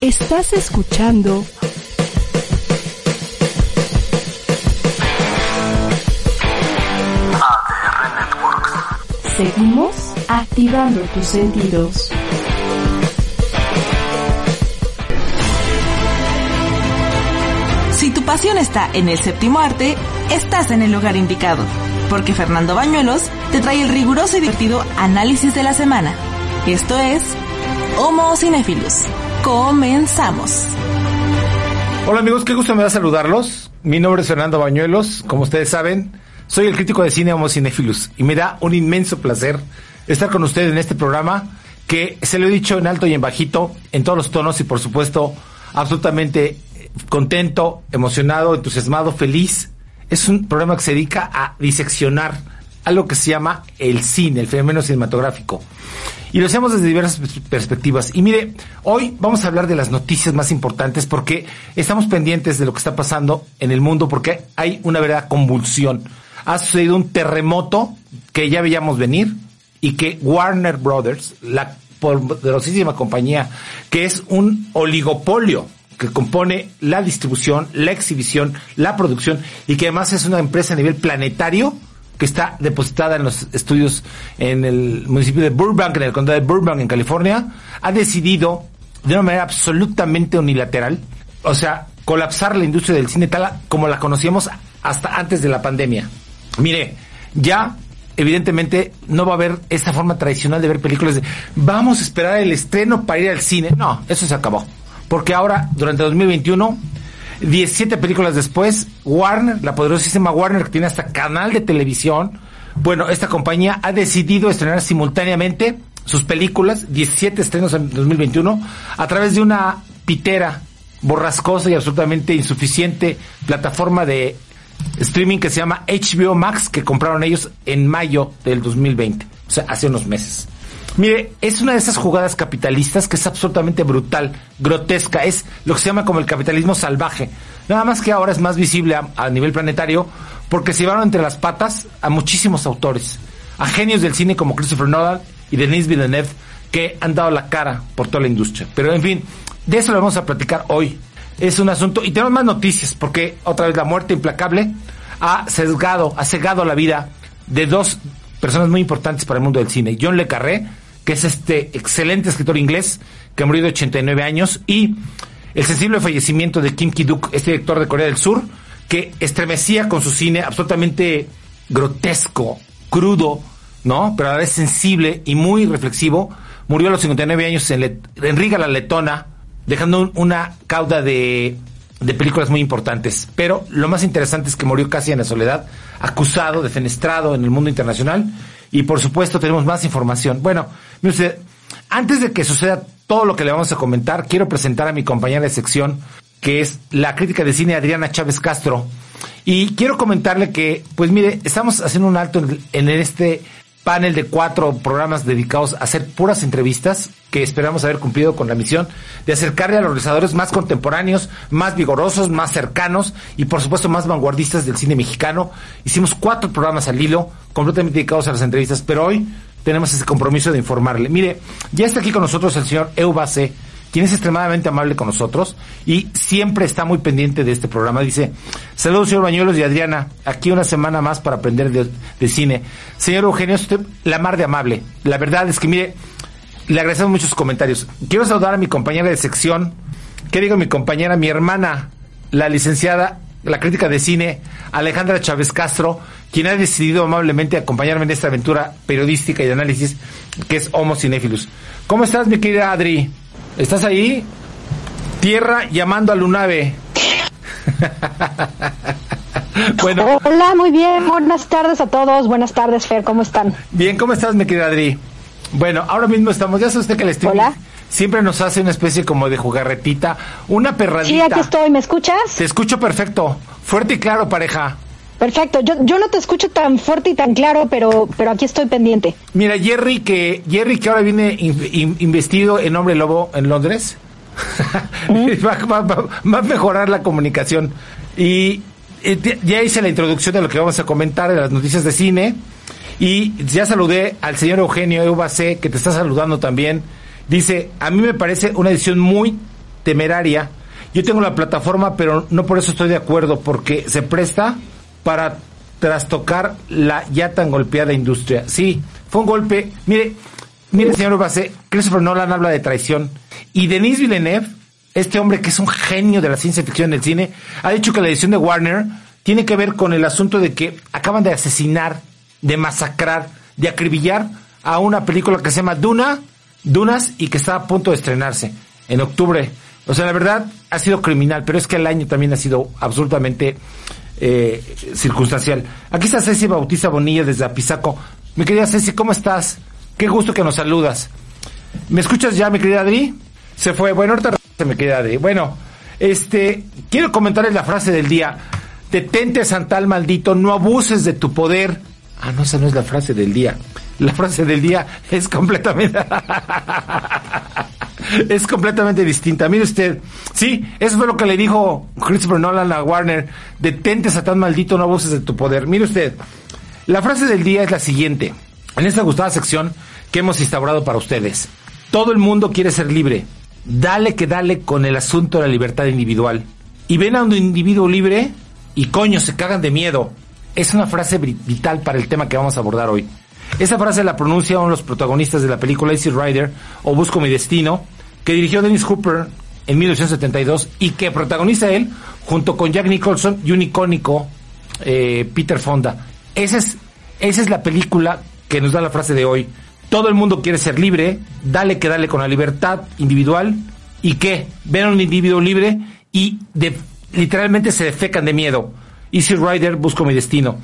Estás escuchando ADR Networks. Seguimos activando tus sentidos. Si tu pasión está en el séptimo arte, estás en el lugar indicado, porque Fernando Bañuelos te trae el riguroso y divertido análisis de la semana. Esto es Homo Cinephilus. Comenzamos. Hola amigos, qué gusto me da saludarlos. Mi nombre es Fernando Bañuelos, como ustedes saben, soy el crítico de cine Homo Cinephilus y me da un inmenso placer estar con ustedes en este programa que se lo he dicho en alto y en bajito, en todos los tonos y por supuesto absolutamente contento, emocionado, entusiasmado, feliz. Es un programa que se dedica a diseccionar algo que se llama el cine, el fenómeno cinematográfico. Y lo hacemos desde diversas perspectivas. Y mire, hoy vamos a hablar de las noticias más importantes porque estamos pendientes de lo que está pasando en el mundo porque hay una verdadera convulsión. Ha sucedido un terremoto que ya veíamos venir y que Warner Brothers, la poderosísima compañía que es un oligopolio que compone la distribución, la exhibición, la producción y que además es una empresa a nivel planetario, que está depositada en los estudios en el municipio de Burbank, en el condado de Burbank, en California, ha decidido de una manera absolutamente unilateral, o sea, colapsar la industria del cine tal como la conocíamos hasta antes de la pandemia. Mire, ya evidentemente no va a haber esta forma tradicional de ver películas de vamos a esperar el estreno para ir al cine. No, eso se acabó. Porque ahora, durante 2021, 17 películas después, Warner, la poderosísima Warner, que tiene hasta canal de televisión, bueno, esta compañía ha decidido estrenar simultáneamente sus películas, 17 estrenos en 2021, a través de una pitera borrascosa y absolutamente insuficiente plataforma de streaming que se llama HBO Max, que compraron ellos en mayo del 2020, o sea, hace unos meses. Mire, es una de esas jugadas capitalistas que es absolutamente brutal, grotesca, es lo que se llama como el capitalismo salvaje. Nada más que ahora es más visible a, nivel planetario porque se llevaron entre las patas a muchísimos autores, a genios del cine como Christopher Nolan y Denis Villeneuve que han dado la cara por toda la industria. Pero en fin, de eso lo vamos a platicar hoy. Es un asunto, y tenemos más noticias, porque otra vez la muerte implacable ha sesgado, ha cegado la vida de dos personas muy importantes para el mundo del cine. John Le Carré, que es este excelente escritor inglés que ha murido de 89 años, y el sensible fallecimiento de Kim Ki-duk, este director de Corea del Sur, que estremecía con su cine absolutamente grotesco, crudo, ¿no? Pero a la vez sensible y muy reflexivo. Murió a los 59 años en, Riga la Letona, dejando una cauda de, de películas muy importantes. Pero lo más interesante es que murió casi en la soledad, acusado, defenestrado en el mundo internacional y por supuesto tenemos más información. Bueno, usted, antes de que suceda todo lo que le vamos a comentar, quiero presentar a mi compañera de sección, que es la crítica de cine Adriana Chávez Castro. Y quiero comentarle que, pues mire, estamos haciendo un alto en, este panel de cuatro programas dedicados a hacer puras entrevistas que esperamos haber cumplido con la misión de acercarle a los realizadores más contemporáneos, más vigorosos, más cercanos y por supuesto más vanguardistas del cine mexicano. Hicimos cuatro programas al hilo completamente dedicados a las entrevistas, pero hoy tenemos ese compromiso de informarle. Mire, ya está aquí con nosotros el señor Eubase, quien es extremadamente amable con nosotros y siempre está muy pendiente de este programa. Dice, saludos señor Bañuelos y Adriana, aquí una semana más para aprender de, cine. Señor Eugenio, usted la mar de amable. La verdad es que, mire, le agradecemos muchos comentarios. Quiero saludar a mi compañera de sección, ¿qué digo mi compañera? Mi hermana, la licenciada, la crítica de cine, Alejandra Chávez Castro, quien ha decidido amablemente acompañarme en esta aventura periodística y de análisis que es Homo Cinephilus. ¿Cómo estás, mi querida Adri? ¿Estás ahí? Tierra llamando a Lunave. bueno. Hola, muy bien. Buenas tardes a todos. Buenas tardes, Fer. ¿Cómo están? Bien, ¿cómo estás, mi querida Adri? Bueno, ahora mismo estamos, ya sabe usted que el streaming, siempre nos hace una especie como de jugarretita, una perradita. Sí, aquí estoy, ¿me escuchas? Te escucho perfecto, fuerte y claro, pareja. Perfecto, yo, yo no te escucho tan fuerte y tan claro, pero, pero aquí estoy pendiente. Mira, Jerry, que Jerry que ahora viene investido en Hombre Lobo en Londres, va, va, a mejorar la comunicación. Y eh, ya hice la introducción de lo que vamos a comentar de las noticias de cine. Y ya saludé al señor Eugenio Eubacé, que te está saludando también. Dice, a mí me parece una edición muy temeraria. Yo tengo la plataforma, pero no por eso estoy de acuerdo, porque se presta para trastocar la ya tan golpeada industria. Sí, fue un golpe. Mire, mire, señor Basé, Christopher Nolan habla de traición. Y Denis Villeneuve, este hombre que es un genio de la ciencia ficción del cine, ha dicho que la edición de Warner tiene que ver con el asunto de que acaban de asesinar, de masacrar, de acribillar a una película que se llama Duna, Dunas, y que está a punto de estrenarse en octubre. O sea, la verdad ha sido criminal, pero es que el año también ha sido absolutamente eh, circunstancial. Aquí está Ceci Bautista Bonilla desde Apizaco. Mi querida Ceci, ¿cómo estás? Qué gusto que nos saludas. ¿Me escuchas ya, mi querida Adri? Se fue. Bueno, ahorita me querida Adri. Bueno, este, quiero comentarles la frase del día. Detente, Santal maldito, no abuses de tu poder. Ah, no, esa no es la frase del día. La frase del día es completamente... es completamente distinta. Mire usted, sí, eso fue lo que le dijo Christopher Nolan a Warner. Detente, Satán maldito, no abuses de tu poder. Mire usted, la frase del día es la siguiente. En esta gustada sección que hemos instaurado para ustedes. Todo el mundo quiere ser libre. Dale que dale con el asunto de la libertad individual. Y ven a un individuo libre y coño, se cagan de miedo. Es una frase vital para el tema que vamos a abordar hoy. Esa frase la pronuncian uno de los protagonistas de la película Easy Rider o Busco mi destino, que dirigió Dennis Hooper en 1972 y que protagoniza él junto con Jack Nicholson y un icónico eh, Peter Fonda. Esa es, esa es la película que nos da la frase de hoy. Todo el mundo quiere ser libre, dale que dale con la libertad individual y que ven a un individuo libre y de, literalmente se defecan de miedo. Easy Rider, busco mi destino.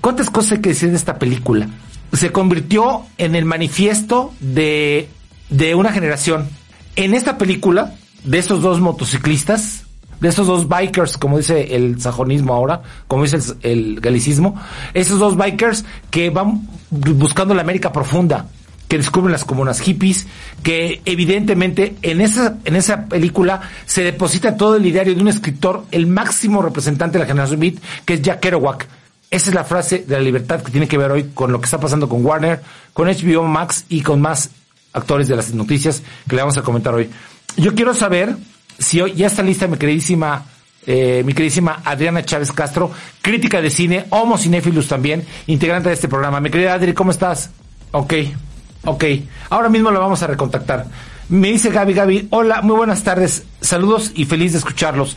¿Cuántas cosas hay que decir de esta película? Se convirtió en el manifiesto de, de una generación en esta película, de estos dos motociclistas, de estos dos bikers, como dice el sajonismo ahora, como dice el, galicismo, esos dos bikers que van buscando la América profunda, que descubren las comunas hippies, que evidentemente en esa, en esa película se deposita todo el ideario de un escritor, el máximo representante de la generación beat, que es Jack Kerouac. Esa es la frase de la libertad que tiene que ver hoy con lo que está pasando con Warner, con HBO Max y con más actores de las noticias que le vamos a comentar hoy. Yo quiero saber si hoy ya está lista mi queridísima, eh, mi queridísima Adriana Chávez Castro, crítica de cine, homo cinéfilus también, integrante de este programa. Mi querida Adri, ¿cómo estás? Ok, ok. Ahora mismo la vamos a recontactar. Me dice Gaby, Gaby, hola, muy buenas tardes, saludos y feliz de escucharlos.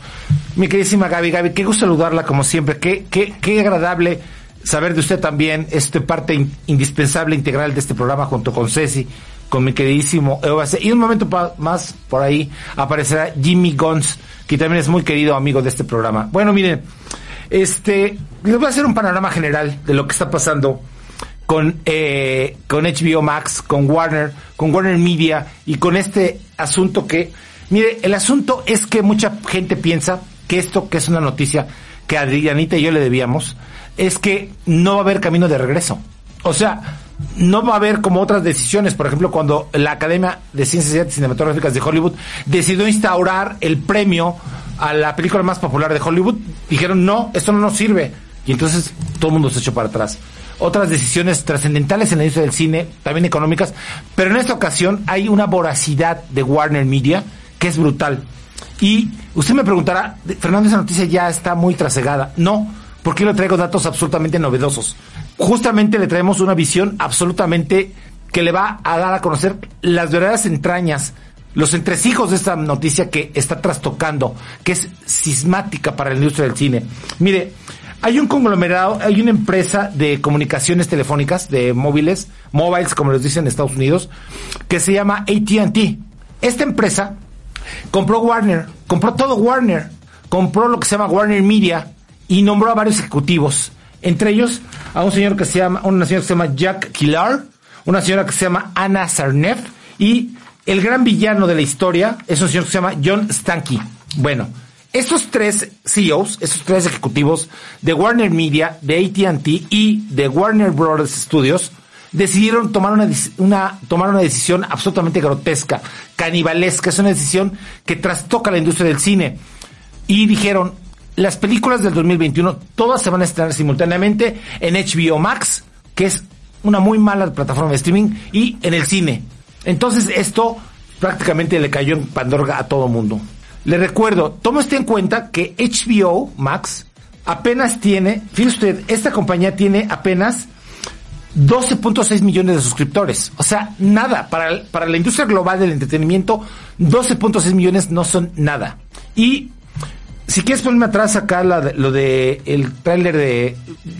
Mi queridísima Gaby, Gaby, qué gusto saludarla como siempre, qué, qué, qué agradable saber de usted también, es parte indispensable, integral de este programa junto con Ceci con mi queridísimo Y un momento más por ahí aparecerá Jimmy Gons, que también es muy querido amigo de este programa. Bueno, miren, este, les voy a hacer un panorama general de lo que está pasando con, eh, con HBO Max, con Warner, con Warner Media y con este asunto que, mire, el asunto es que mucha gente piensa que esto, que es una noticia que Adrianita y yo le debíamos, es que no va a haber camino de regreso. O sea, no va a haber como otras decisiones, por ejemplo, cuando la Academia de Ciencias y Artes Cinematográficas de Hollywood decidió instaurar el premio a la película más popular de Hollywood, dijeron, no, esto no nos sirve. Y entonces todo el mundo se echó para atrás. Otras decisiones trascendentales en la industria del cine, también económicas, pero en esta ocasión hay una voracidad de Warner Media que es brutal. Y usted me preguntará, Fernando, esa noticia ya está muy trasegada. No, porque le traigo datos absolutamente novedosos justamente le traemos una visión absolutamente que le va a dar a conocer las verdaderas entrañas, los entresijos de esta noticia que está trastocando, que es sismática para la industria del cine. Mire, hay un conglomerado, hay una empresa de comunicaciones telefónicas, de móviles, mobiles, como les dicen en Estados Unidos, que se llama ATT. Esta empresa compró Warner, compró todo Warner, compró lo que se llama Warner Media y nombró a varios ejecutivos entre ellos a un señor que se llama, una señora que se llama Jack Killar, una señora que se llama Ana Sarnef y el gran villano de la historia es un señor que se llama John Stanky. Bueno, estos tres CEOs, estos tres ejecutivos de Warner Media, de AT&T y de Warner Brothers Studios decidieron tomar una, tomar una decisión absolutamente grotesca, canibalesca, es una decisión que trastoca la industria del cine. Y dijeron, las películas del 2021 todas se van a estrenar simultáneamente en HBO Max, que es una muy mala plataforma de streaming, y en el cine. Entonces esto prácticamente le cayó en Pandorga a todo mundo. Le recuerdo, tome usted en cuenta que HBO Max apenas tiene, fíjese usted, esta compañía tiene apenas 12.6 millones de suscriptores. O sea, nada. Para, para la industria global del entretenimiento, 12.6 millones no son nada. Y si quieres ponerme atrás acá lo de el tráiler de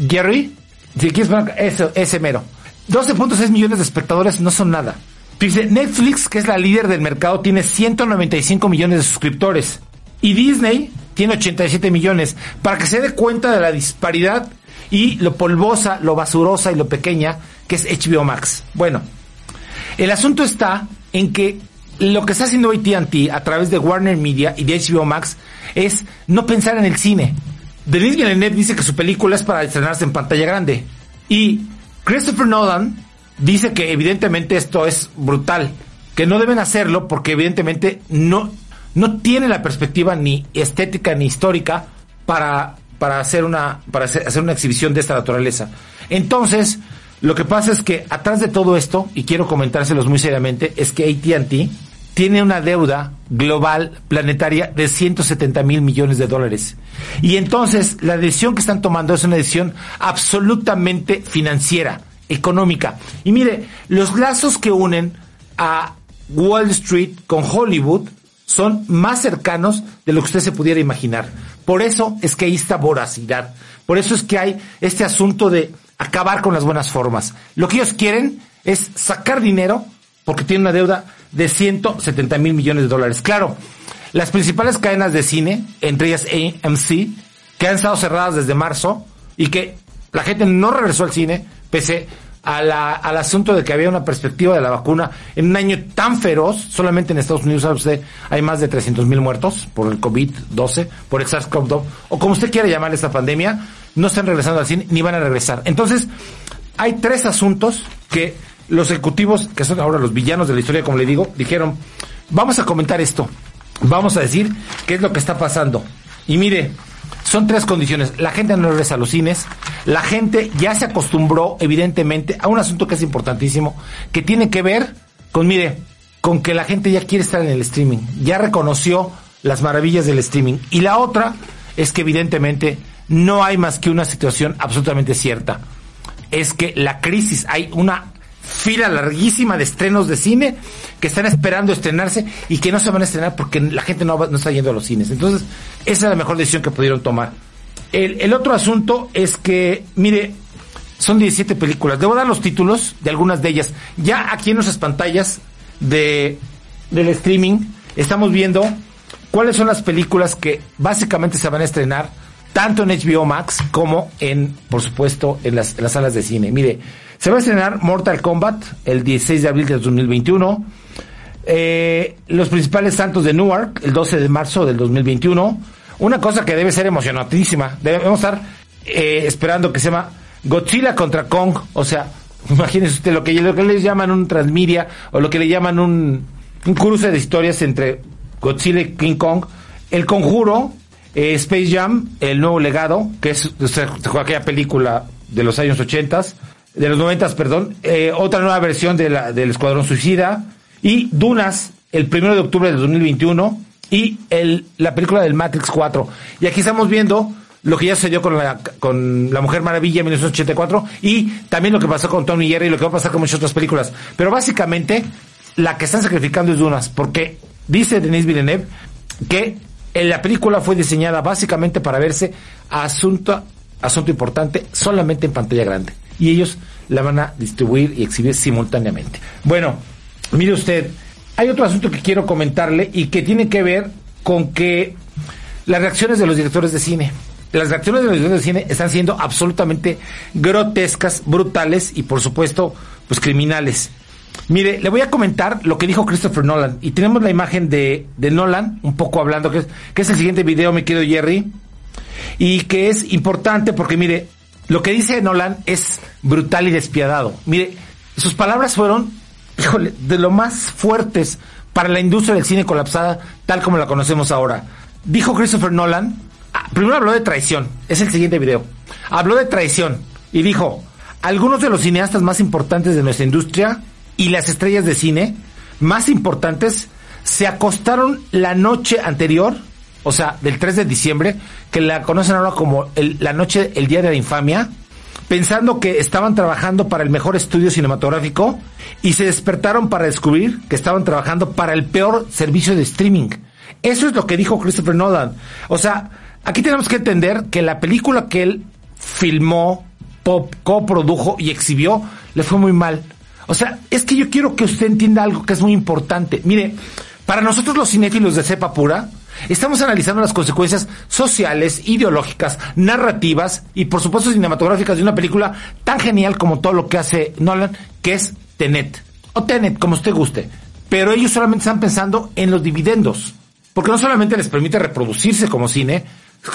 Gary, si quieres poner eso, ese mero. 12.6 millones de espectadores no son nada. Dice, Netflix, que es la líder del mercado, tiene 195 millones de suscriptores. Y Disney tiene 87 millones. Para que se dé cuenta de la disparidad y lo polvosa, lo basurosa y lo pequeña que es HBO Max. Bueno, el asunto está en que lo que está haciendo AT&T a través de Warner Media y de HBO Max es no pensar en el cine. Denis Villeneuve dice que su película es para estrenarse en pantalla grande. Y Christopher Nolan dice que evidentemente esto es brutal, que no deben hacerlo porque evidentemente no, no tiene la perspectiva ni estética ni histórica para para hacer una, para hacer, una exhibición de esta naturaleza. Entonces, lo que pasa es que atrás de todo esto, y quiero comentárselos muy seriamente, es que ATT tiene una deuda global planetaria de 170 mil millones de dólares. Y entonces la decisión que están tomando es una decisión absolutamente financiera, económica. Y mire, los lazos que unen a Wall Street con Hollywood son más cercanos de lo que usted se pudiera imaginar. Por eso es que hay esta voracidad. Por eso es que hay este asunto de acabar con las buenas formas. Lo que ellos quieren es sacar dinero porque tienen una deuda de 170 mil millones de dólares. Claro, las principales cadenas de cine, entre ellas AMC, que han estado cerradas desde marzo y que la gente no regresó al cine, pese al asunto de que había una perspectiva de la vacuna en un año tan feroz, solamente en Estados Unidos, sabe usted, hay más de 300 mil muertos por el COVID-12, por el SARS-CoV-2, o como usted quiera llamar esta pandemia, no están regresando al cine ni van a regresar. Entonces, hay tres asuntos que los ejecutivos, que son ahora los villanos de la historia, como le digo, dijeron, vamos a comentar esto, vamos a decir qué es lo que está pasando. Y mire, son tres condiciones. La gente no regresa a los cines. La gente ya se acostumbró, evidentemente, a un asunto que es importantísimo, que tiene que ver con, mire, con que la gente ya quiere estar en el streaming. Ya reconoció las maravillas del streaming. Y la otra es que, evidentemente, no hay más que una situación absolutamente cierta. Es que la crisis, hay una fila larguísima de estrenos de cine que están esperando estrenarse y que no se van a estrenar porque la gente no, no está yendo a los cines. Entonces, esa es la mejor decisión que pudieron tomar. El, el otro asunto es que, mire, son 17 películas. Debo dar los títulos de algunas de ellas. Ya aquí en nuestras pantallas de, del streaming estamos viendo cuáles son las películas que básicamente se van a estrenar tanto en HBO Max como en, por supuesto, en las, en las salas de cine. Mire, se va a estrenar Mortal Kombat el 16 de abril de 2021. Eh, los principales santos de Newark el 12 de marzo del 2021. Una cosa que debe ser emocionantísima. Debemos estar eh, esperando que se llama Godzilla contra Kong. O sea, imagínese usted lo que, lo que les llaman un transmedia o lo que le llaman un, cruce de historias entre Godzilla y King Kong. El Conjuro, eh, Space Jam, El Nuevo Legado, que es aquella película de los años 80 de los noventas, perdón, eh, otra nueva versión de la, del Escuadrón Suicida y Dunas el primero de octubre de 2021 y el, la película del Matrix 4. Y aquí estamos viendo lo que ya sucedió con la, con la Mujer Maravilla en 1984 y también lo que pasó con Tony Jerry y lo que va a pasar con muchas otras películas. Pero básicamente la que están sacrificando es Dunas, porque dice Denis Villeneuve que la película fue diseñada básicamente para verse asunto, asunto importante solamente en pantalla grande y ellos la van a distribuir y exhibir simultáneamente. Bueno, mire usted, hay otro asunto que quiero comentarle y que tiene que ver con que las reacciones de los directores de cine, las reacciones de los directores de cine están siendo absolutamente grotescas, brutales y por supuesto, pues criminales. Mire, le voy a comentar lo que dijo Christopher Nolan. Y tenemos la imagen de, de Nolan, un poco hablando, que es, que es el siguiente video, mi querido Jerry. Y que es importante porque, mire, lo que dice Nolan es brutal y despiadado. Mire, sus palabras fueron, híjole, de lo más fuertes para la industria del cine colapsada, tal como la conocemos ahora. Dijo Christopher Nolan, ah, primero habló de traición, es el siguiente video. Habló de traición y dijo, algunos de los cineastas más importantes de nuestra industria y las estrellas de cine más importantes se acostaron la noche anterior, o sea, del 3 de diciembre, que la conocen ahora como el- la noche, el día de la infamia, pensando que estaban trabajando para el mejor estudio cinematográfico y se despertaron para descubrir que estaban trabajando para el peor servicio de streaming. Eso es lo que dijo Christopher Nolan. O sea, aquí tenemos que entender que la película que él filmó, pop, coprodujo y exhibió, le fue muy mal. O sea, es que yo quiero que usted entienda algo que es muy importante. Mire, para nosotros los cinéfilos de cepa pura, estamos analizando las consecuencias sociales, ideológicas, narrativas y por supuesto cinematográficas de una película tan genial como todo lo que hace Nolan, que es Tenet. O Tenet, como usted guste. Pero ellos solamente están pensando en los dividendos. Porque no solamente les permite reproducirse como cine,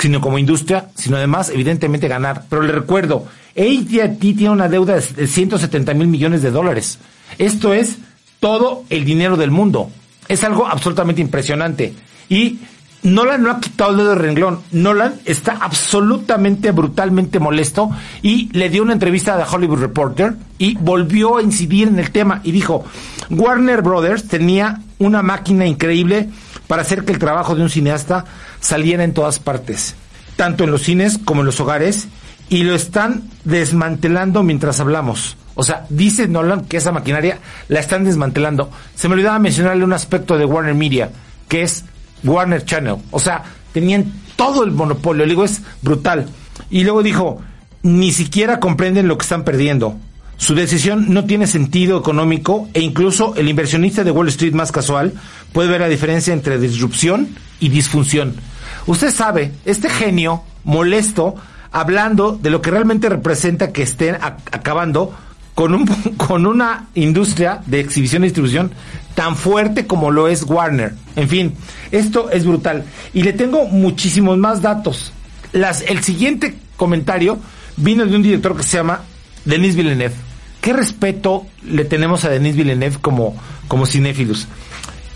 sino como industria, sino además, evidentemente, ganar. Pero le recuerdo, AT&T tiene una deuda de 170 mil millones de dólares. Esto es todo el dinero del mundo. Es algo absolutamente impresionante. Y Nolan no ha quitado el dedo del renglón. Nolan está absolutamente, brutalmente molesto y le dio una entrevista a The Hollywood Reporter y volvió a incidir en el tema y dijo, Warner Brothers tenía una máquina increíble para hacer que el trabajo de un cineasta saliera en todas partes, tanto en los cines como en los hogares, y lo están desmantelando mientras hablamos. O sea, dice Nolan que esa maquinaria la están desmantelando. Se me olvidaba mencionarle un aspecto de Warner Media, que es Warner Channel. O sea, tenían todo el monopolio. Le digo, es brutal. Y luego dijo, ni siquiera comprenden lo que están perdiendo. Su decisión no tiene sentido económico e incluso el inversionista de Wall Street más casual puede ver la diferencia entre disrupción y disfunción. Usted sabe, este genio molesto hablando de lo que realmente representa que estén acabando con, un, con una industria de exhibición y distribución tan fuerte como lo es Warner. En fin, esto es brutal. Y le tengo muchísimos más datos. El siguiente comentario vino de un director que se llama Denis Villeneuve. ¿Qué respeto le tenemos a Denis Villeneuve como, como cinéfilos?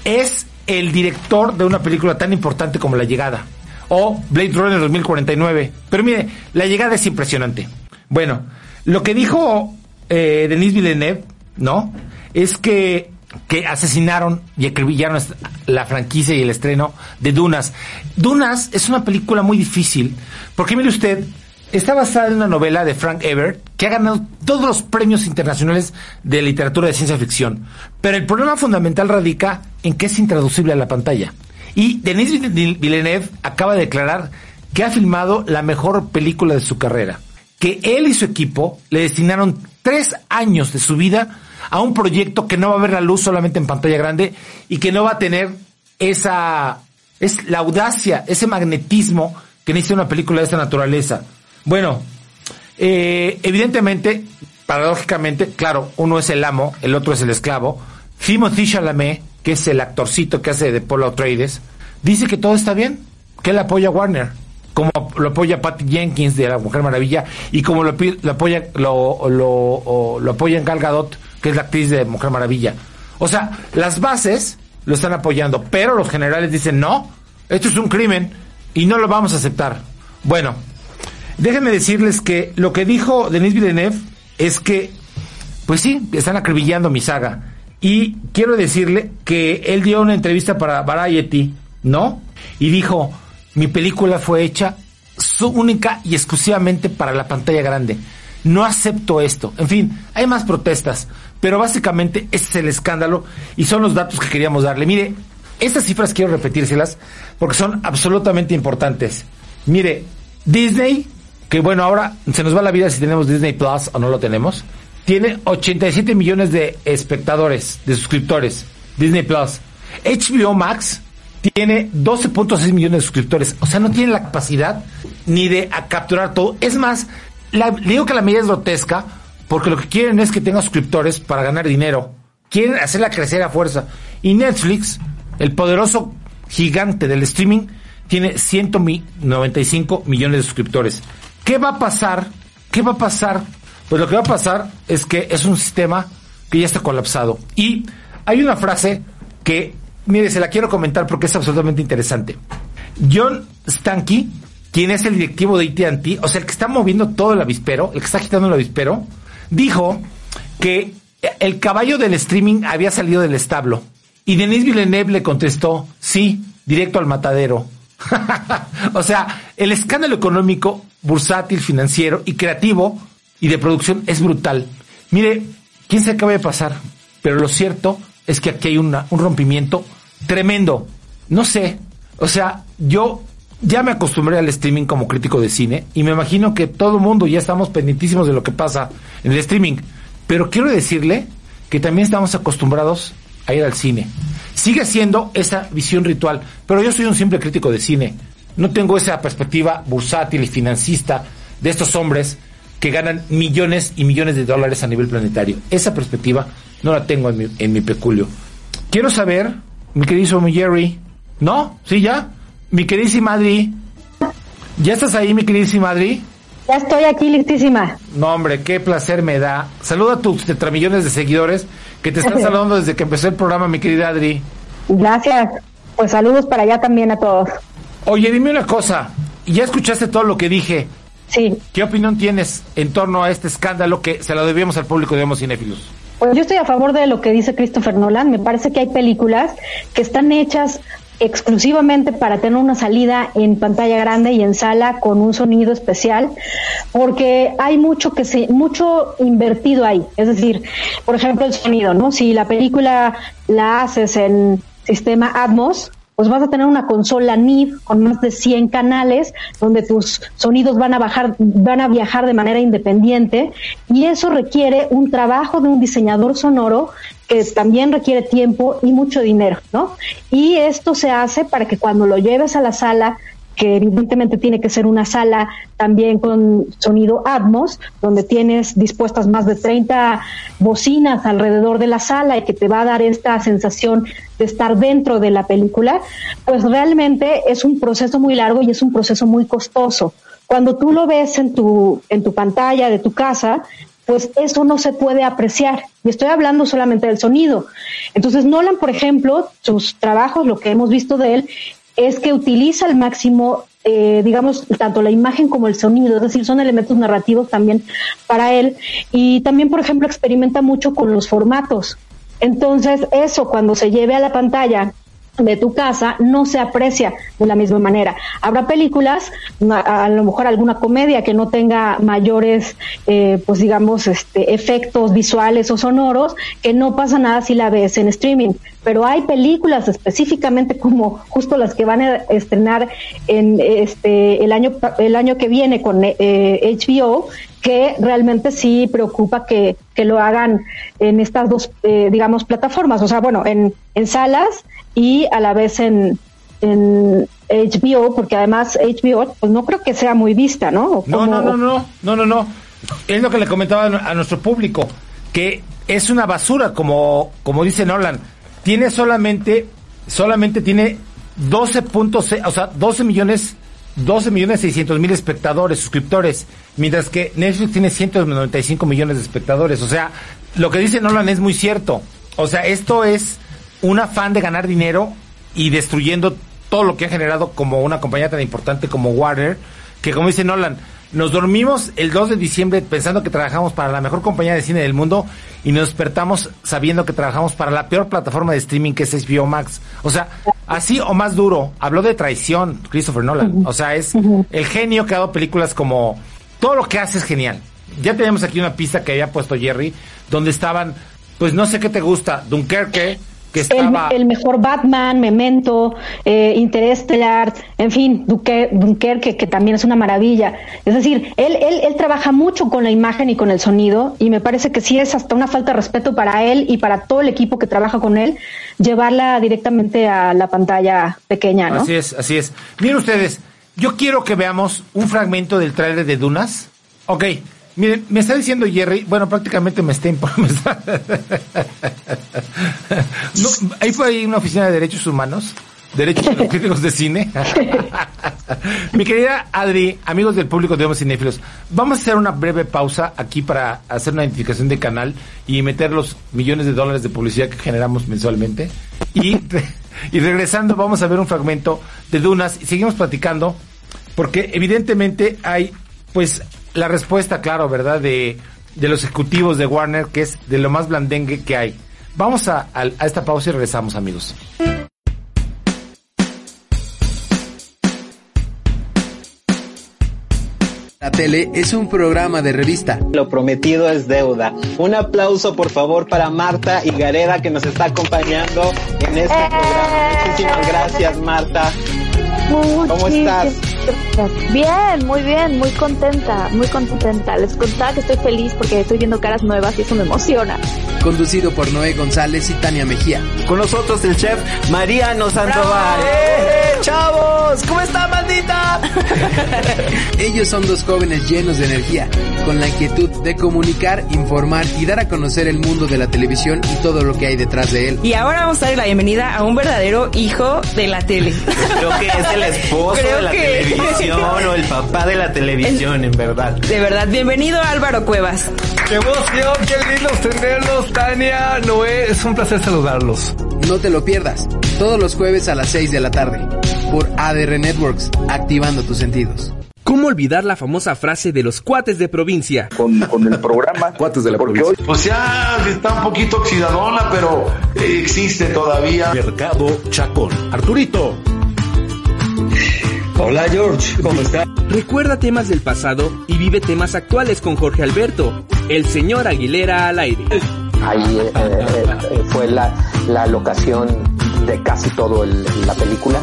Es el director de una película tan importante como La Llegada o Blade Runner 2049. Pero mire, La Llegada es impresionante. Bueno, lo que dijo eh, Denis Villeneuve, ¿no? Es que, que asesinaron y acribillaron la franquicia y el estreno de Dunas. Dunas es una película muy difícil, porque mire usted, está basada en una novela de Frank Ebert que ha ganado todos los premios internacionales de literatura de ciencia ficción. Pero el problema fundamental radica en que es intraducible a la pantalla. Y Denis Villeneuve acaba de declarar que ha filmado la mejor película de su carrera. Que él y su equipo le destinaron tres años de su vida a un proyecto que no va a ver la luz solamente en pantalla grande y que no va a tener esa, es la audacia, ese magnetismo que necesita una película de esta naturaleza. Bueno, eh, evidentemente, paradójicamente, claro, uno es el amo, el otro es el esclavo. Timothy Chalamet, que es el actorcito que hace de Paul Atreides, dice que todo está bien, que él apoya a Warner, como lo apoya Patty Jenkins de La Mujer Maravilla y como lo, apoya lo, lo, lo apoya en Gal Gadot, que es la actriz de Mujer Maravilla. O sea, las bases lo están apoyando, pero los generales dicen no, esto es un crimen y no lo vamos a aceptar. Bueno, Déjenme decirles que lo que dijo Denis Villeneuve es que, pues sí, están acribillando mi saga. Y quiero decirle que él dio una entrevista para Variety, ¿no? Y dijo, mi película fue hecha su única y exclusivamente para la pantalla grande. No acepto esto. En fin, hay más protestas, pero básicamente ese es el escándalo y son los datos que queríamos darle. Mire, estas cifras quiero repetírselas porque son absolutamente importantes. Mire, Disney, que bueno, ahora se nos va la vida si tenemos Disney Plus o no lo tenemos, tiene 87 millones de espectadores, de suscriptores. Disney Plus. HBO Max tiene 12.6 millones de suscriptores. O sea, no tiene la capacidad ni de capturar todo. Es más, la- digo que la medida es grotesca porque lo que quieren es que tenga suscriptores para ganar dinero. quieren hacerla crecer a fuerza. Y Netflix, el poderoso gigante del streaming, tiene 195 millones de suscriptores. ¿Qué va a pasar? ¿Qué va a pasar? Pues lo que va a pasar es que es un sistema que ya está colapsado. Y hay una frase que, mire, se la quiero comentar porque es absolutamente interesante. John Stanky, quien es el directivo de AT&T, o sea, el que está moviendo todo el avispero, el que está agitando el avispero, dijo que el caballo del streaming había salido del establo. Y Denis Villeneuve le contestó, sí, directo al matadero. o sea, el escándalo económico, bursátil, financiero y creativo y de producción es brutal. Mire, quién se acaba de pasar, pero lo cierto es que aquí hay una, un rompimiento tremendo. No sé, o sea, yo ya me acostumbré al streaming como crítico de cine y me imagino que todo el mundo ya estamos pendientísimos de lo que pasa en el streaming. Pero quiero decirle que también estamos acostumbrados a ir al cine. Sigue siendo esa visión ritual, pero yo soy un simple crítico de cine. No tengo esa perspectiva bursátil y financista de estos hombres que ganan millones y millones de dólares a nivel planetario. Esa perspectiva no la tengo en mi, en mi peculio. Quiero saber, mi querido Jerry, ¿no? ¿Sí ya? Mi queridísima Adri, ¿ya estás ahí, mi queridísima Adri? Ya estoy aquí listísima. No, hombre, qué placer me da. Saluda a tus millones de seguidores que te están saludando desde que empezó el programa, mi querida Adri. Gracias. Pues saludos para allá también a todos. Oye, dime una cosa. ¿Ya escuchaste todo lo que dije? Sí. ¿Qué opinión tienes en torno a este escándalo que se lo debíamos al público de Homo Cinéfilos? Pues yo estoy a favor de lo que dice Christopher Nolan. Me parece que hay películas que están hechas exclusivamente para tener una salida en pantalla grande y en sala con un sonido especial, porque hay mucho que se, mucho invertido ahí. Es decir, por ejemplo, el sonido, ¿no? Si la película la haces en sistema Atmos, pues vas a tener una consola NIV con más de 100 canales donde tus sonidos van a bajar, van a viajar de manera independiente y eso requiere un trabajo de un diseñador sonoro que también requiere tiempo y mucho dinero, ¿no? Y esto se hace para que cuando lo lleves a la sala que evidentemente tiene que ser una sala también con sonido Atmos, donde tienes dispuestas más de 30 bocinas alrededor de la sala y que te va a dar esta sensación de estar dentro de la película, pues realmente es un proceso muy largo y es un proceso muy costoso. Cuando tú lo ves en tu, en tu pantalla de tu casa, pues eso no se puede apreciar. Y estoy hablando solamente del sonido. Entonces, Nolan, por ejemplo, sus trabajos, lo que hemos visto de él, es que utiliza al máximo, eh, digamos, tanto la imagen como el sonido, es decir, son elementos narrativos también para él. Y también, por ejemplo, experimenta mucho con los formatos. Entonces, eso cuando se lleve a la pantalla de tu casa no se aprecia de la misma manera. Habrá películas, a, lo mejor alguna comedia que no tenga mayores, eh, pues digamos, este, efectos visuales o sonoros, que no pasa nada si la ves en streaming. Pero hay películas específicamente como justo las que van a estrenar en este el año el año que viene con eh, HBO que realmente sí preocupa que, que lo hagan en estas dos, eh, digamos, plataformas. O sea, bueno, en, en salas y a la vez en, en HBO, porque además HBO, pues no creo que sea muy vista, ¿no? No, no, no, no, no, no, no. Es lo que le comentaba a nuestro público, que es una basura, como, como dice Nolan. Tiene solamente, solamente tiene 12 puntos, o sea, 12 millones, 12 millones 600 mil espectadores, suscriptores, mientras que Netflix tiene 195 millones de espectadores. O sea, lo que dice Nolan es muy cierto. O sea, esto es un afán de ganar dinero y destruyendo todo lo que ha generado como una compañía tan importante como Warner, que como dice Nolan, nos dormimos el 2 de diciembre pensando que trabajamos para la mejor compañía de cine del mundo y nos despertamos sabiendo que trabajamos para la peor plataforma de streaming que es HBO Max. O sea, así o más duro, habló de traición Christopher Nolan. O sea, es el genio que ha dado películas como... Todo lo que hace es genial. Ya tenemos aquí una pista que había puesto Jerry, donde estaban, pues no sé qué te gusta, Dunkerque, el, mejor Batman, Memento, eh, Interestelar, en fin, Dunkerque, que, también es una maravilla. Es decir, él, él, él trabaja mucho con la imagen y con el sonido y me parece que sí es hasta una falta de respeto para él y para todo el equipo que trabaja con él llevarla directamente a la pantalla pequeña, ¿no? Así es, así es. Miren ustedes, yo quiero que veamos un fragmento del tráiler de Dunas. Ok, Miren, me está diciendo Jerry, bueno, prácticamente me está, está- no, ahí fue ahí una oficina de derechos humanos, derechos de los críticos de cine. Mi querida Adri, amigos del público de Homos Cinéfilos, vamos a hacer una breve pausa aquí para hacer una identificación de canal y meter los millones de dólares de publicidad que generamos mensualmente. Y, y regresando vamos a ver un fragmento de Dunas y seguimos platicando porque evidentemente hay pues la respuesta, claro, ¿verdad? De, de los ejecutivos de Warner, que es de lo más blandengue que hay. Vamos a, a- a esta pausa y regresamos, amigos. La tele es un programa de revista. Lo prometido es deuda. Un aplauso por favor para Marta y Gareda que nos está acompañando en este programa. Muchísimas gracias Marta. ¿Cómo estás? Bien, muy bien, muy contenta, muy contenta. Les contaba que estoy feliz porque estoy viendo caras nuevas y eso me emociona. Conducido por Noé González y Tania Mejía. Con nosotros el chef Mariano Sandoval. ¡Eh, chavos! ¿Cómo está, maldita? Ellos son dos jóvenes llenos de energía, con la inquietud de comunicar, informar y dar a conocer el mundo de la televisión y todo lo que hay detrás de él. Y ahora vamos a darle la bienvenida a un verdadero hijo de la tele. Creo que es el esposo Creo de la que- televisión o el papá de la televisión, en verdad. De verdad, bienvenido Álvaro Cuevas. ¡Qué emoción! ¡Qué lindos tenerlos, Tania! Noé, es un placer saludarlos. No te lo pierdas, todos los jueves a las 6 de la tarde, por ADR Networks, activando tus sentidos. ¿Cómo olvidar la famosa frase de los cuates de provincia? con, con el programa. Cuates de la porque provincia. hoy Pues ya está un poquito oxidadona, pero eh, existe todavía. Mercado Chacón. Arturito. Hola George, ¿cómo estás? Recuerda temas del pasado y vive temas actuales con Jorge Alberto, el señor Aguilera al aire. Ahí eh, eh, eh, fue la, la locación de casi todo el- la película.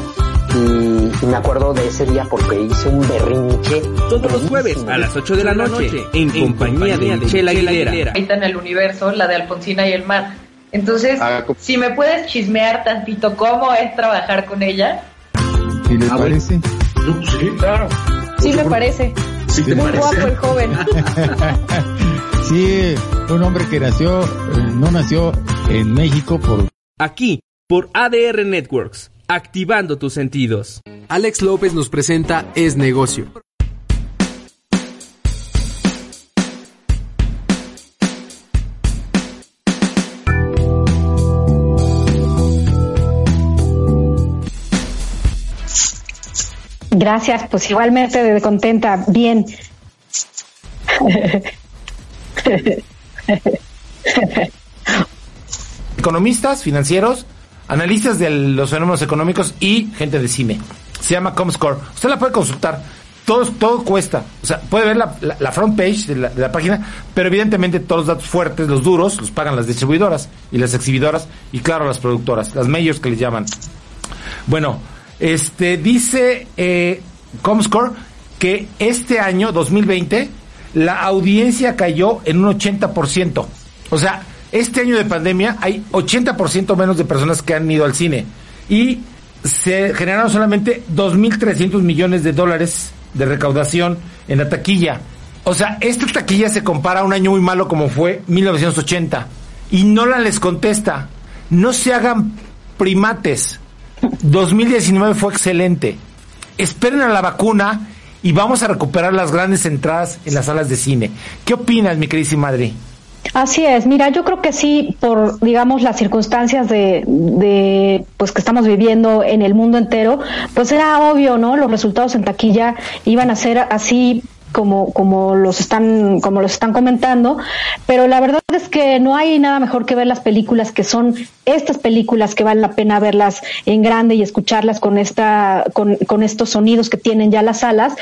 Y, me acuerdo de ese día porque hice un berrinche. Todos los jueves a las 8 de la noche, en compañía de Michelle Aguilera. ahorita en el universo, la de Alfonsina y el mar. Entonces, Ah, si me puedes chismear tantito cómo es trabajar con ella, ¿Y les parece? Sí, claro. sí me parece. Sí, te Muy parece. guapo el joven. Sí, un hombre que nació, eh, no nació en México por Aquí, por ADR Networks, activando tus sentidos. Alex López nos presenta Es Negocio. Gracias, pues igualmente contenta, bien. Economistas, financieros, analistas de los fenómenos económicos y gente de cine. Se llama Comscore. Usted la puede consultar. Todo, todo cuesta. O sea, puede ver la, la- front page de la, de la página, pero evidentemente todos los datos fuertes, los duros, los pagan las distribuidoras y las exhibidoras y claro, las productoras, las majors que les llaman. Bueno, este dice eh, Comscore que este año 2020 la audiencia cayó en un 80%. O sea, este año de pandemia hay 80% menos de personas que han ido al cine y se generaron solamente 2.300 millones de dólares de recaudación en la taquilla. O sea, esta taquilla se compara a un año muy malo como fue 1980 y Nolan les contesta, no se hagan primates. 2019 fue excelente. Esperen a la vacuna y vamos a recuperar las grandes entradas en las salas de cine. ¿Qué opinas, mi queridísima Adri? Así es, mira, yo creo que sí, por, digamos, las circunstancias de, de, pues, que estamos viviendo en el mundo entero, pues era obvio, ¿no? Los resultados en taquilla iban a ser así como, como los están, como los están comentando, pero la verdad es que no hay nada mejor que ver las películas que son estas películas que vale la pena verlas en grande y escucharlas con esta, con, con estos sonidos que tienen ya las salas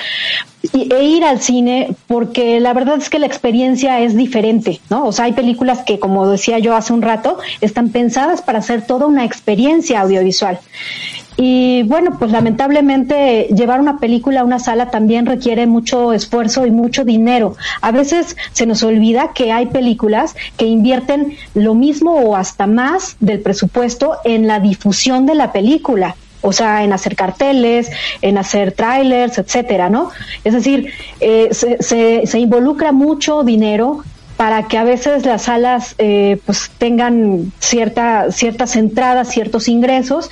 y, e ir al cine porque la verdad es que la experiencia es diferente, ¿no? O sea, hay películas que, como decía yo hace un rato, están pensadas para hacer toda una experiencia audiovisual. Y bueno, pues lamentablemente llevar una película a una sala también requiere mucho esfuerzo y mucho dinero. A veces se nos olvida que hay películas que invierten lo mismo o hasta más del presupuesto en la difusión de la película. o sea, en hacer carteles, en hacer trailers, etcétera, ¿no? Es decir, eh, se, se, se involucra mucho dinero para que a veces las salas eh, pues tengan cierta, ciertas entradas, ciertos ingresos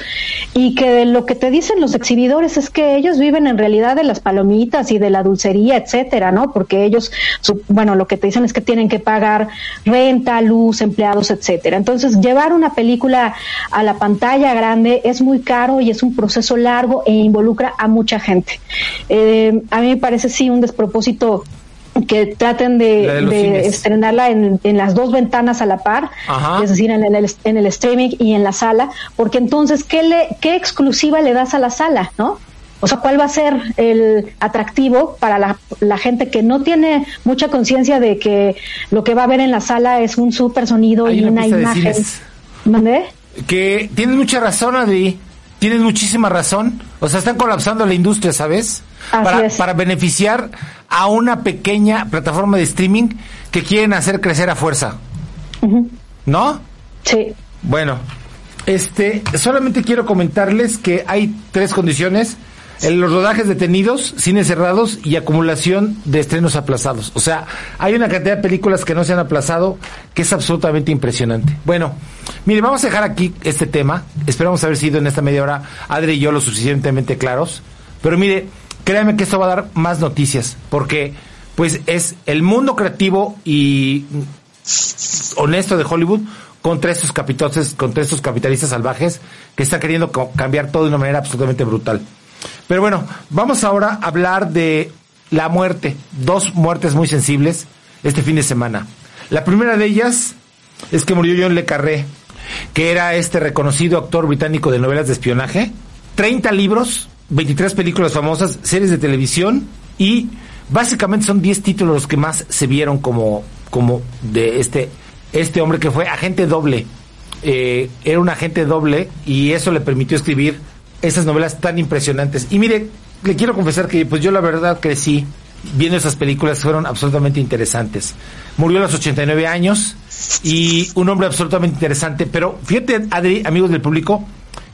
y que lo que te dicen los exhibidores es que ellos viven en realidad de las palomitas y de la dulcería, etcétera, ¿no? Porque ellos, su, bueno, lo que te dicen es que tienen que pagar renta, luz, empleados, etcétera. Entonces, llevar una película a la pantalla grande es muy caro y es un proceso largo e involucra a mucha gente. Eh, a mí me parece sí un despropósito que traten de, estrenarla en, en las dos ventanas a la par, Ajá. es decir, en el, en el streaming y en la sala, porque entonces, ¿qué, le, ¿qué exclusiva le das a la sala, no? O sea, ¿cuál va a ser el atractivo para la, la gente que no tiene mucha conciencia de que lo que va a ver en la sala es un super sonido Hay y una imagen? ¿Mandé? Que tienes mucha razón, Adri. Tienes muchísima razón. O sea, están colapsando la industria, ¿sabes? Así para, es. para beneficiar a una pequeña plataforma de streaming que quieren hacer crecer a fuerza. ¿No? Sí. Bueno, este, solamente quiero comentarles que hay tres condiciones. En los rodajes detenidos, cines cerrados y acumulación de estrenos aplazados. O sea, hay una cantidad de películas que no se han aplazado que es absolutamente impresionante. Bueno, mire, vamos a dejar aquí este tema. Esperamos haber sido en esta media hora Adri y yo lo suficientemente claros. Pero mire, créanme que esto va a dar más noticias, porque pues es el mundo creativo y honesto de Hollywood contra estos capitales, contra estos capitalistas salvajes que están queriendo cambiar todo de una manera absolutamente brutal. Pero bueno, vamos ahora a hablar de la muerte, dos muertes muy sensibles este fin de semana. La primera de ellas es que murió John Le Carré, que era este reconocido actor británico de novelas de espionaje, 30 libros, 23 películas famosas, series de televisión y básicamente son 10 títulos los que más se vieron como, como de este, este hombre que fue agente doble. Eh, era un agente doble y eso le permitió escribir esas novelas tan impresionantes. Y mire, le quiero confesar que pues yo la verdad crecí viendo esas películas, fueron absolutamente interesantes. Murió a los 89 años y un hombre absolutamente interesante, pero fíjate, Adri, amigos del público,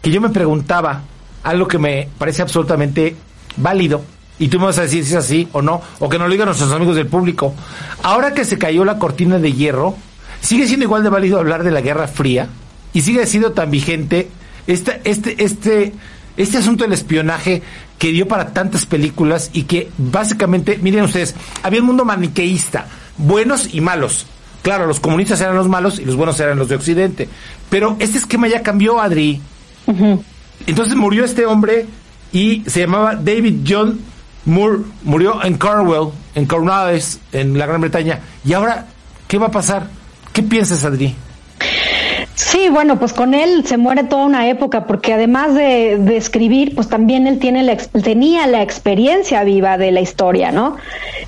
que yo me preguntaba algo que me parece absolutamente válido. Y tú me vas a decir si es así o no, o que nos lo digan nuestros amigos del público. Ahora que se cayó la cortina de hierro, sigue siendo igual de válido hablar de la Guerra Fría y sigue siendo tan vigente este, este, este, este asunto del espionaje que dio para tantas películas y que básicamente, miren ustedes, había un mundo maniqueísta, buenos y malos. Claro, los comunistas eran los malos y los buenos eran los de Occidente. Pero este esquema ya cambió, Adri. Entonces murió este hombre y se llamaba David John Moore. Murió en Cornwall, en Cornwallis, en la Gran Bretaña. Y ahora, ¿qué va a pasar? ¿Qué piensas, Adri? Sí, bueno, pues con él se muere toda una época, porque además de, escribir, pues también él tiene la, tenía la experiencia viva de la historia, ¿no?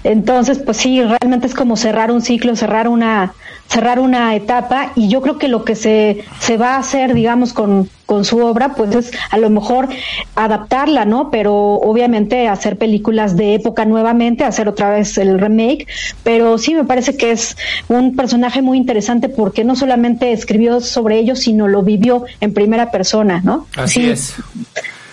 Entonces, pues sí, realmente es como cerrar un ciclo, cerrar una, cerrar una etapa, y yo creo que lo que se, se va a hacer, digamos, con, con su obra, pues es a lo mejor adaptarla, ¿no? Pero obviamente hacer películas de época nuevamente, hacer otra vez el remake, pero sí me parece que es un personaje muy interesante porque no solamente escribió sobre ello, sino lo vivió en primera persona, ¿no? Así Sí, es.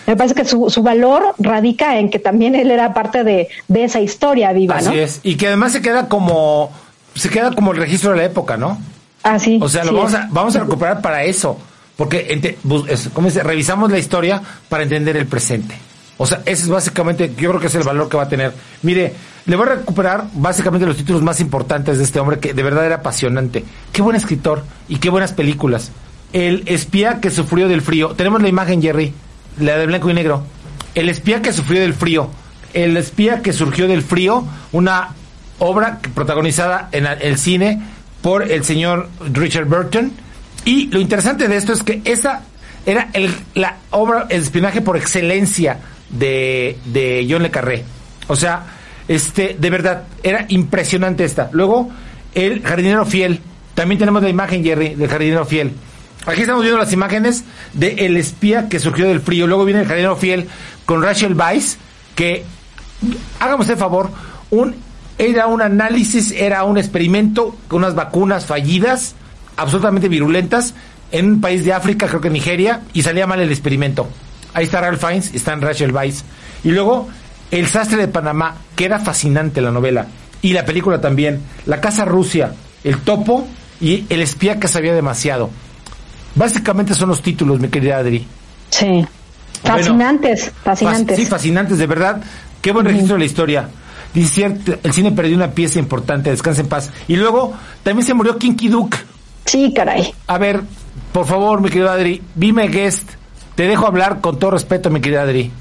Me parece que su, su valor radica en que también él era parte de, de esa historia viva, Así ¿no? es. Y que además se queda como, se queda como el registro de la época, ¿no? Así. O sea, lo sí vamos a, vamos a recuperar para eso. Porque, ente- bus- es- ¿cómo dice? Revisamos la historia para entender el presente. O sea, ese es básicamente, yo creo que es el valor que va a tener. Mire, le voy a recuperar básicamente los títulos más importantes de este hombre que de verdad era apasionante. Qué buen escritor y qué buenas películas. El espía que sufrió del frío. Tenemos la imagen, Jerry, la de blanco y negro. El espía que sufrió del frío. El espía que surgió del frío, una obra protagonizada en el cine por el señor Richard Burton. Y lo interesante de esto es que esa era la obra, el espionaje por excelencia de, de John Le Carré. O sea, este, de verdad, era impresionante esta. Luego, el jardinero fiel. También tenemos la imagen, Jerry, del jardinero fiel. Aquí estamos viendo las imágenes de El espía que surgió del frío. Luego viene el jardinero fiel con Rachel Weisz, que, hágame usted favor, un, era un análisis, era un experimento con unas vacunas fallidas, absolutamente virulentas, en un país de África, creo que Nigeria, y salía mal el experimento. Ahí está Ralph Fiennes, está en Rachel Weisz. Y luego, El sastre de Panamá, que era fascinante la novela. Y la película también. La casa Rusia, El topo y El espía que sabía demasiado. Básicamente son los títulos, mi querida Adri. Sí. Fascinantes, fascinantes. Sí, fascinantes, de verdad. Qué buen registro de la historia. Dice el cine perdió una pieza importante, descansa en paz. Y luego también se murió Kinky Duke. Sí, caray. A ver, por favor, mi querida Adri, Vime Guest. Te dejo hablar con todo respeto, mi querida Adri.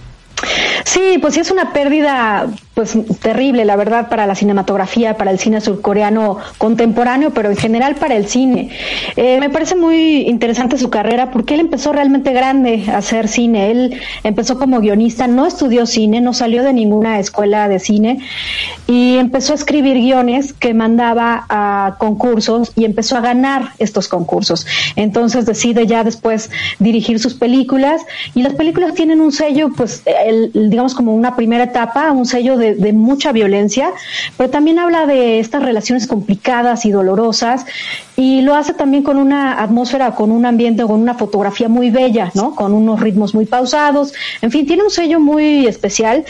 Sí, pues sí es una pérdida pues terrible, la verdad, para la cinematografía, para el cine surcoreano contemporáneo, pero en general para el cine. Eh, me parece muy interesante su carrera porque él empezó realmente grande a hacer cine. Él empezó como guionista, no estudió cine, no salió de ninguna escuela de cine y empezó a escribir guiones que mandaba a concursos y empezó a ganar estos concursos. Entonces decide ya después dirigir sus películas y las películas tienen un sello, pues, digamos como una primera etapa, un sello de, de, mucha violencia, pero también habla de estas relaciones complicadas y dolorosas y lo hace también con una atmósfera, con un ambiente, con una fotografía muy bella, ¿no? Con unos ritmos muy pausados, en fin, tiene un sello muy especial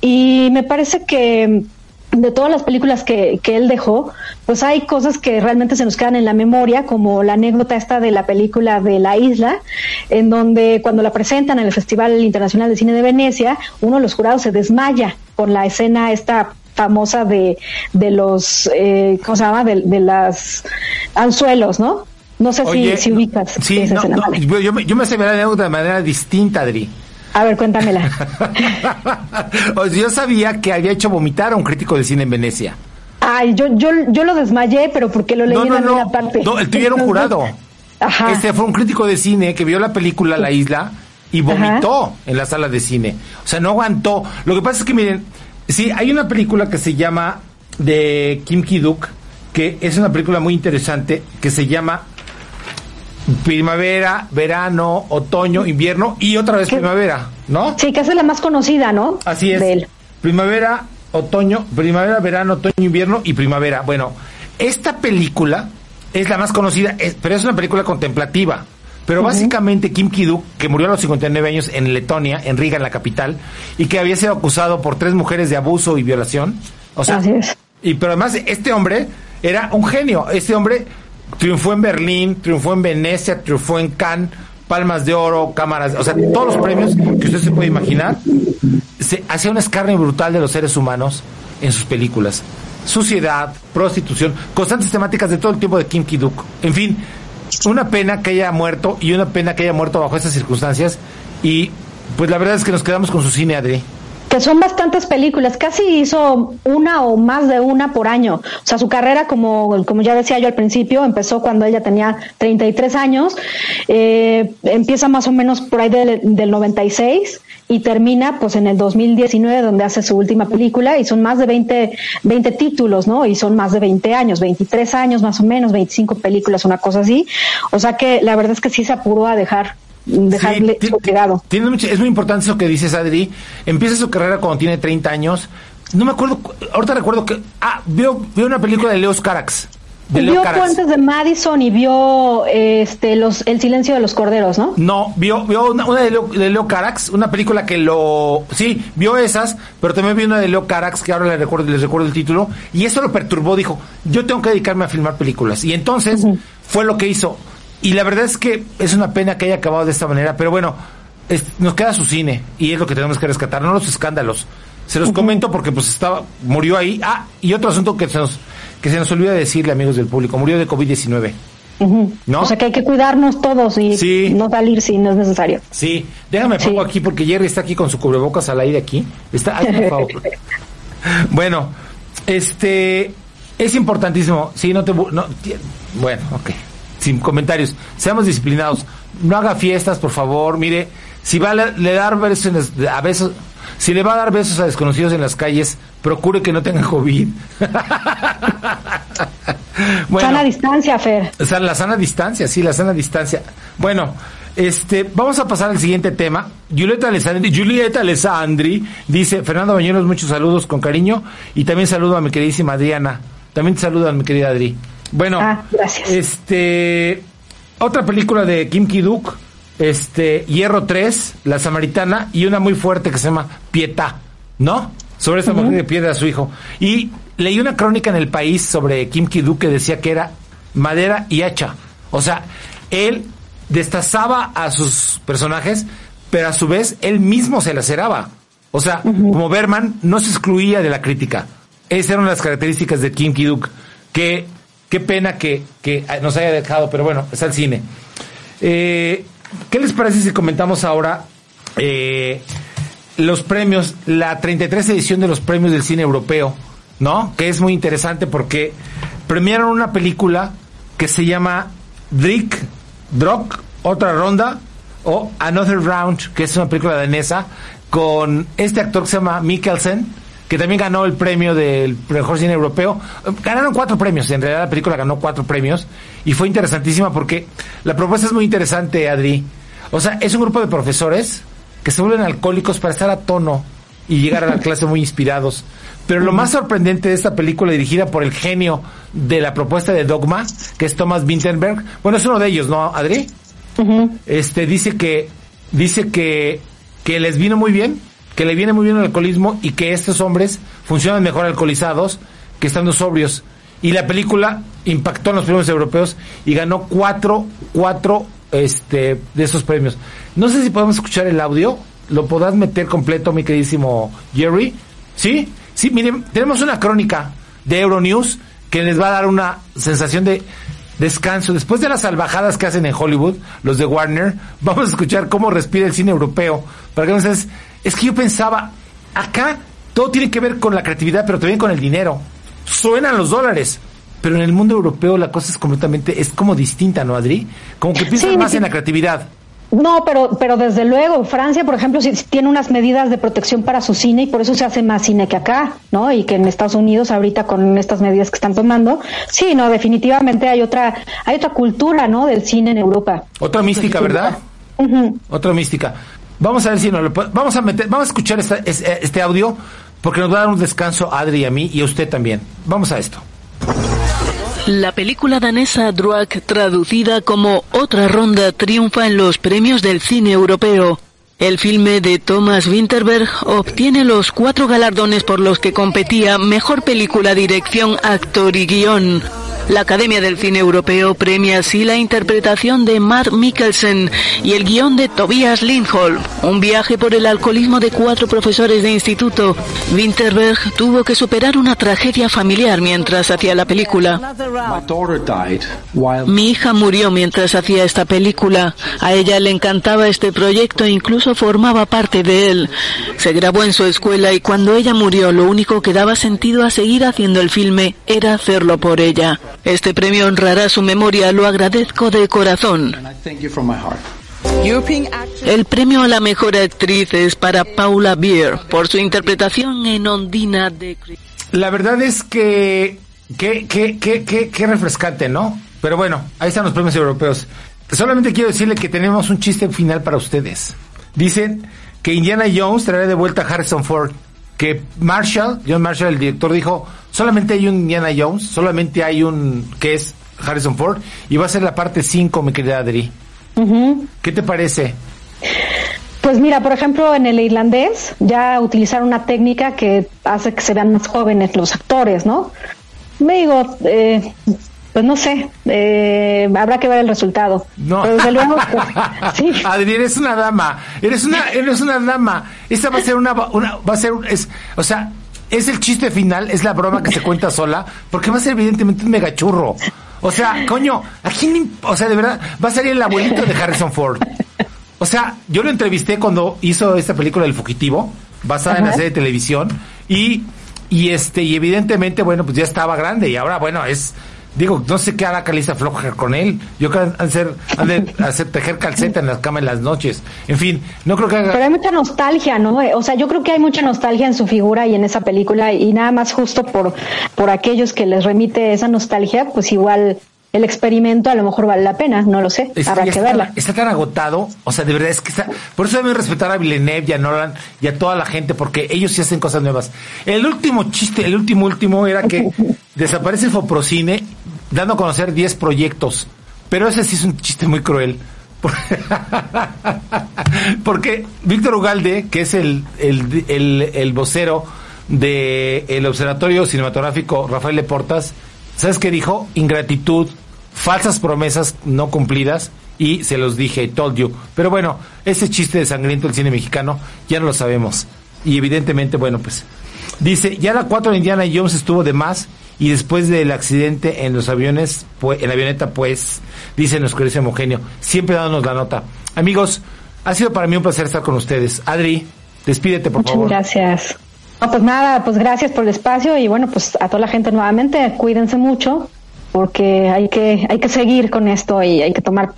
y me parece que de todas las películas que, que, él dejó, pues hay cosas que realmente se nos quedan en la memoria, como la anécdota esta de la película de La Isla, en donde cuando la presentan en el Festival Internacional de Cine de Venecia, uno de los jurados se desmaya con la escena esta famosa de, de los, eh, ¿cómo se llama? De, de las anzuelos, ¿no? No sé Oye, si, si ubicas. Sí, esa no, escena. no, Vale. yo, yo me, yo me de manera distinta, Adri. A ver, cuéntamela. Yo sabía que había hecho vomitar a un crítico de cine en Venecia. Ay, yo, yo, yo lo desmayé, pero porque lo leí No, en alguna no. parte. No, el tuyo era un jurado. Ajá. Este fue un crítico de cine que vio la película La Isla y vomitó en la sala de cine. O sea, no aguantó. Lo que pasa es que, miren, sí, hay una película que se llama de Kim Ki-duk, que es una película muy interesante, que se llama Primavera, Verano, Otoño, Invierno y otra vez Primavera, ¿no? Sí, que es la más conocida, ¿no? Así es. De él. Primavera, otoño, primavera, verano, otoño, invierno y primavera. Bueno, esta película es la más conocida, es- pero es una película contemplativa. Pero básicamente Kim Ki-duk, que murió a los 59 años en Letonia, en Riga, en la capital, y que había sido acusado por tres mujeres de abuso y violación. O sea, Así es. y pero además este hombre era un genio. Este hombre triunfó en Berlín, triunfó en Venecia, triunfó en Cannes, Palmas de Oro, cámaras, o sea, todos los premios que usted se puede imaginar. Se hacía un escarnio brutal de los seres humanos en sus películas. Suciedad, prostitución, constantes temáticas de todo el tiempo de Kim Ki-duk. En fin, una pena que haya muerto y una pena que haya muerto bajo estas circunstancias. Y pues la verdad es que nos quedamos con su cine, Adri. Que son bastantes películas, casi hizo una o más de una por año. O sea, su carrera, como, como ya decía yo al principio, empezó cuando ella tenía 33 años, eh, empieza más o menos por ahí del, del 96 y termina pues en el 2019 donde hace su última película y son más de 20, 20 títulos, ¿no? Y son más de 20 años, 23 años más o menos, 25 películas, una cosa así. O sea que la verdad es que sí se apuró a dejar dejarle Sí, su legado. Tiene mucho- es muy importante eso que dices, Adri. Empieza su carrera cuando tiene 30 años. No me acuerdo, cu- ahorita recuerdo que. Ah, vio, vio una película de Leos Carax. De vio Carax. Puentes de Madison y vio este los el silencio de los corderos, ¿no? No, vio, vio una, una de, Leo, de Leo Carax, una película que lo... Sí, vio esas, pero también vio una de Leo Carax, que ahora les recuerdo, les recuerdo el título, y eso lo perturbó, dijo, yo tengo que dedicarme a filmar películas. Y entonces fue lo que hizo. Y la verdad es que es una pena que haya acabado de esta manera, pero bueno, es- nos queda su cine, y es lo que tenemos que rescatar, no los escándalos. Se los comento porque pues estaba, murió ahí. Ah, y otro asunto que se nos, que se nos olvida decirle, amigos del público, murió de COVID-19. Ujú. ¿No? O sea que hay que cuidarnos todos y Sí. no salir si no es necesario. Sí, déjame pongo aquí porque Jerry está aquí con su cubrebocas al aire aquí. Está, ay, por favor. bueno, este es importantísimo. Sí, no te no, bueno, ok. Sin comentarios. Seamos disciplinados. No haga fiestas, por favor. Mire, si va a le, dar besos en las- a besos, si le va a dar besos a desconocidos en las calles, procure que no tengan COVID. Bueno. Sana distancia, Fer. La sana distancia, sí, la sana distancia. Bueno, este, vamos a pasar al siguiente tema. Julieta Alessandri, Julieta Alessandri dice, Fernando Bañuelos, muchos saludos con cariño y también saludo a mi queridísima Adriana. También te saludo a mi querida Adri. Bueno, Ah, gracias. este, otra película de Kim Ki-duk este, Hierro 3, La Samaritana, y una muy fuerte que se llama Pietá, ¿no? Sobre esta mujer que pierde a su hijo. Y leí una crónica en el país sobre Kim Ki-duk que decía que era madera y hacha. O sea, él destazaba a sus personajes, pero a su vez él mismo se laceraba. O sea, como Berman no se excluía de la crítica. Esas eran las características de Kim Ki-duk. Que, qué pena que, que nos haya dejado, pero bueno, es el cine. Eh, ¿Qué les parece si comentamos ahora eh, los premios, la 33 edición de los premios del cine europeo, ¿no? Que es muy interesante porque premiaron una película que se llama Drick, Drock, otra ronda, o Another Round, que es una película danesa, con este actor que se llama Mikkelsen, que también ganó el premio del mejor cine europeo. Ganaron cuatro premios, en realidad la película ganó cuatro premios, y fue interesantísima porque la propuesta es muy interesante, Adri. O sea, es un grupo de profesores que se vuelven alcohólicos para estar a tono y llegar a la clase muy inspirados. Pero lo más sorprendente de esta película dirigida por el genio de la propuesta de Dogma, que es Thomas Winterberg, bueno, es uno de ellos, ¿no, Adri? Este dice que dice que que les vino muy bien, que le viene muy bien el alcoholismo y que estos hombres funcionan mejor alcoholizados que estando sobrios. Y la película impactó en los premios europeos y ganó cuatro, cuatro este, de esos premios. No sé si podemos escuchar el audio. ¿Lo podrás meter completo, mi queridísimo Jerry? ¿Sí? Sí, miren, tenemos una crónica de Euronews que les va a dar una sensación de descanso. Después de las salvajadas que hacen en Hollywood, los de Warner, vamos a escuchar cómo respira el cine europeo. Para que no seas, es que yo pensaba, acá todo tiene que ver con la creatividad, pero también con el dinero. Suenan los dólares. Pero en el mundo europeo la cosa es completamente, es como distinta, ¿no, Adri? Como que piensan Sí, más sí. en la creatividad. No, pero, pero desde luego, Francia, por ejemplo, sí tiene unas medidas de protección para su cine y por eso se hace más cine que acá, ¿no? Y que en Estados Unidos ahorita con estas medidas que están tomando, sí, no, definitivamente hay otra, hay otra cultura, ¿no? Del cine en Europa. Otra mística, ¿verdad? Otra mística. Vamos a ver si nos lo po- vamos a meter, vamos a escuchar esta- es- eh, este audio porque nos va a dar un descanso Adri y a mí y a usted también. Vamos a esto. La película danesa Druag, traducida como Otra Ronda, triunfa en los premios del cine europeo. El filme de Thomas Winterberg obtiene los cuatro galardones por los que competía Mejor Película, Dirección, Actor y Guión. La Academia del Cine Europeo premia así la interpretación de Mark Mikkelsen y el guion de Tobias Lindholm, un viaje por el alcoholismo de cuatro profesores de instituto. Winterberg tuvo que superar una tragedia familiar mientras hacía la película. Mi hija murió mientras hacía esta película. A ella le encantaba este proyecto e incluso formaba parte de él. Se grabó en su escuela y cuando ella murió lo único que daba sentido a seguir haciendo el filme era hacerlo por ella. Este premio honrará su memoria, lo agradezco de corazón. El premio a la mejor actriz es para Paula Beer por su interpretación en Ondina de La verdad es que qué qué qué qué refrescante, ¿no? Pero bueno, ahí están los premios europeos. Solamente quiero decirle que tenemos un chiste final para ustedes. Dicen que Indiana Jones traerá de vuelta a Harrison Ford. Que Marshall, John Marshall, el director, dijo, solamente hay un Indiana Jones, solamente hay un que es Harrison Ford, y va a ser la parte 5, mi querida Adri. ¿Qué te parece? Pues mira, por ejemplo, en el irlandés ya utilizaron una técnica que hace que se vean más jóvenes los actores, ¿no? Me digo, eh, pues no sé, eh, habrá que ver el resultado. No. Pero desde luego, pues, sí. Adri, eres una dama. Eres una, eres una dama. Esta va a ser una, una va a ser, un- es, o sea, es el chiste final, es la broma que se cuenta sola, porque va a ser evidentemente un megachurro. O sea, coño, ¿a quién, o sea, de verdad, va a salir el abuelito de Harrison Ford. O sea, yo lo entrevisté cuando hizo esta película El Fugitivo, basada en la serie de televisión, y, y este, y evidentemente, bueno, pues ya estaba grande, y ahora, bueno, es, digo, no sé qué hará Calista Floja con él. Yo creo que han de hacer, tejer calceta en la cama en las noches. En fin, no creo que haga. Pero hay mucha nostalgia, ¿no? Eh, O sea, yo creo que hay mucha nostalgia en su figura y en esa película y nada más justo por, por aquellos que les remite esa nostalgia, pues igual el experimento a lo mejor vale la pena, no lo sé, Es habrá que está, verla. está tan agotado, o sea, de verdad es que está. Por eso deben respetar a Villeneuve y a Nolan y a toda la gente, porque ellos sí hacen cosas nuevas. El último chiste, el último último era que desaparece Foprocine dando a conocer 10 proyectos. Pero ese sí es un chiste muy cruel. Porque Víctor Ugalde, que es el, el, el, el vocero del el Observatorio Cinematográfico Rafael Leportas, ¿sabes qué dijo? Ingratitud, falsas promesas no cumplidas y se los dije, told you. Pero bueno, ese chiste de sangriento del cine mexicano ya no lo sabemos. Y evidentemente, bueno, pues dice, ya la 4 de Indiana Jones estuvo de más y después del accidente en los aviones, pues, en la avioneta, pues, dice nuestro querido homogenio, siempre dándonos la nota. Amigos, ha sido para mí un placer estar con ustedes. Adri, despídete, por Muchas favor. gracias. No, pues nada, pues gracias por el espacio y bueno, pues a toda la gente nuevamente, cuídense mucho porque hay que, hay que seguir con esto y hay que tomar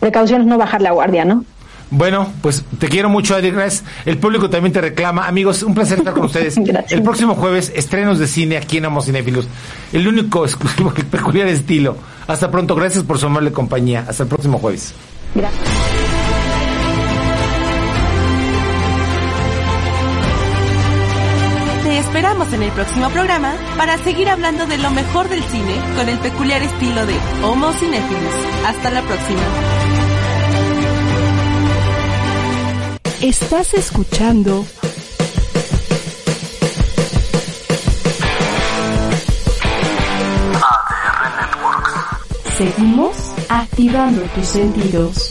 precauciones, no bajar la guardia, ¿no? Bueno, pues te quiero mucho, Adri. Gracias. El público también te reclama. Amigos, un placer estar con ustedes. El próximo jueves, estrenos de cine aquí en Amos Cinéfilos. El único exclusivo, el peculiar estilo. Hasta pronto. Gracias por su amable compañía. Hasta el próximo jueves. Gracias. Esperamos en el próximo programa para seguir hablando de lo mejor del cine con el peculiar estilo de Homo Cinéfilos. Hasta la próxima. Estás escuchando ADR Networks. Seguimos activando tus sentidos.